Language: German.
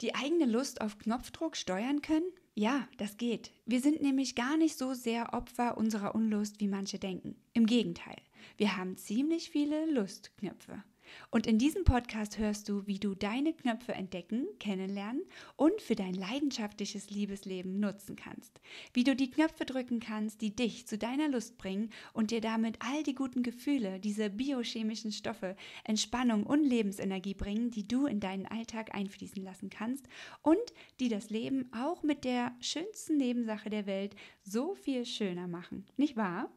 Die eigene Lust auf Knopfdruck steuern können? Ja, das geht. Wir sind nämlich gar nicht so sehr Opfer unserer Unlust, wie manche denken. Im Gegenteil, wir haben ziemlich viele Lustknöpfe. Und in diesem Podcast hörst du, wie du deine Knöpfe entdecken, kennenlernen und für dein leidenschaftliches Liebesleben nutzen kannst. Wie du die Knöpfe drücken kannst, die dich zu deiner Lust bringen und dir damit all die guten Gefühle, diese biochemischen Stoffe, Entspannung und Lebensenergie bringen, die du in deinen Alltag einfließen lassen kannst und die das Leben auch mit der schönsten Nebensache der Welt so viel schöner machen. Nicht wahr?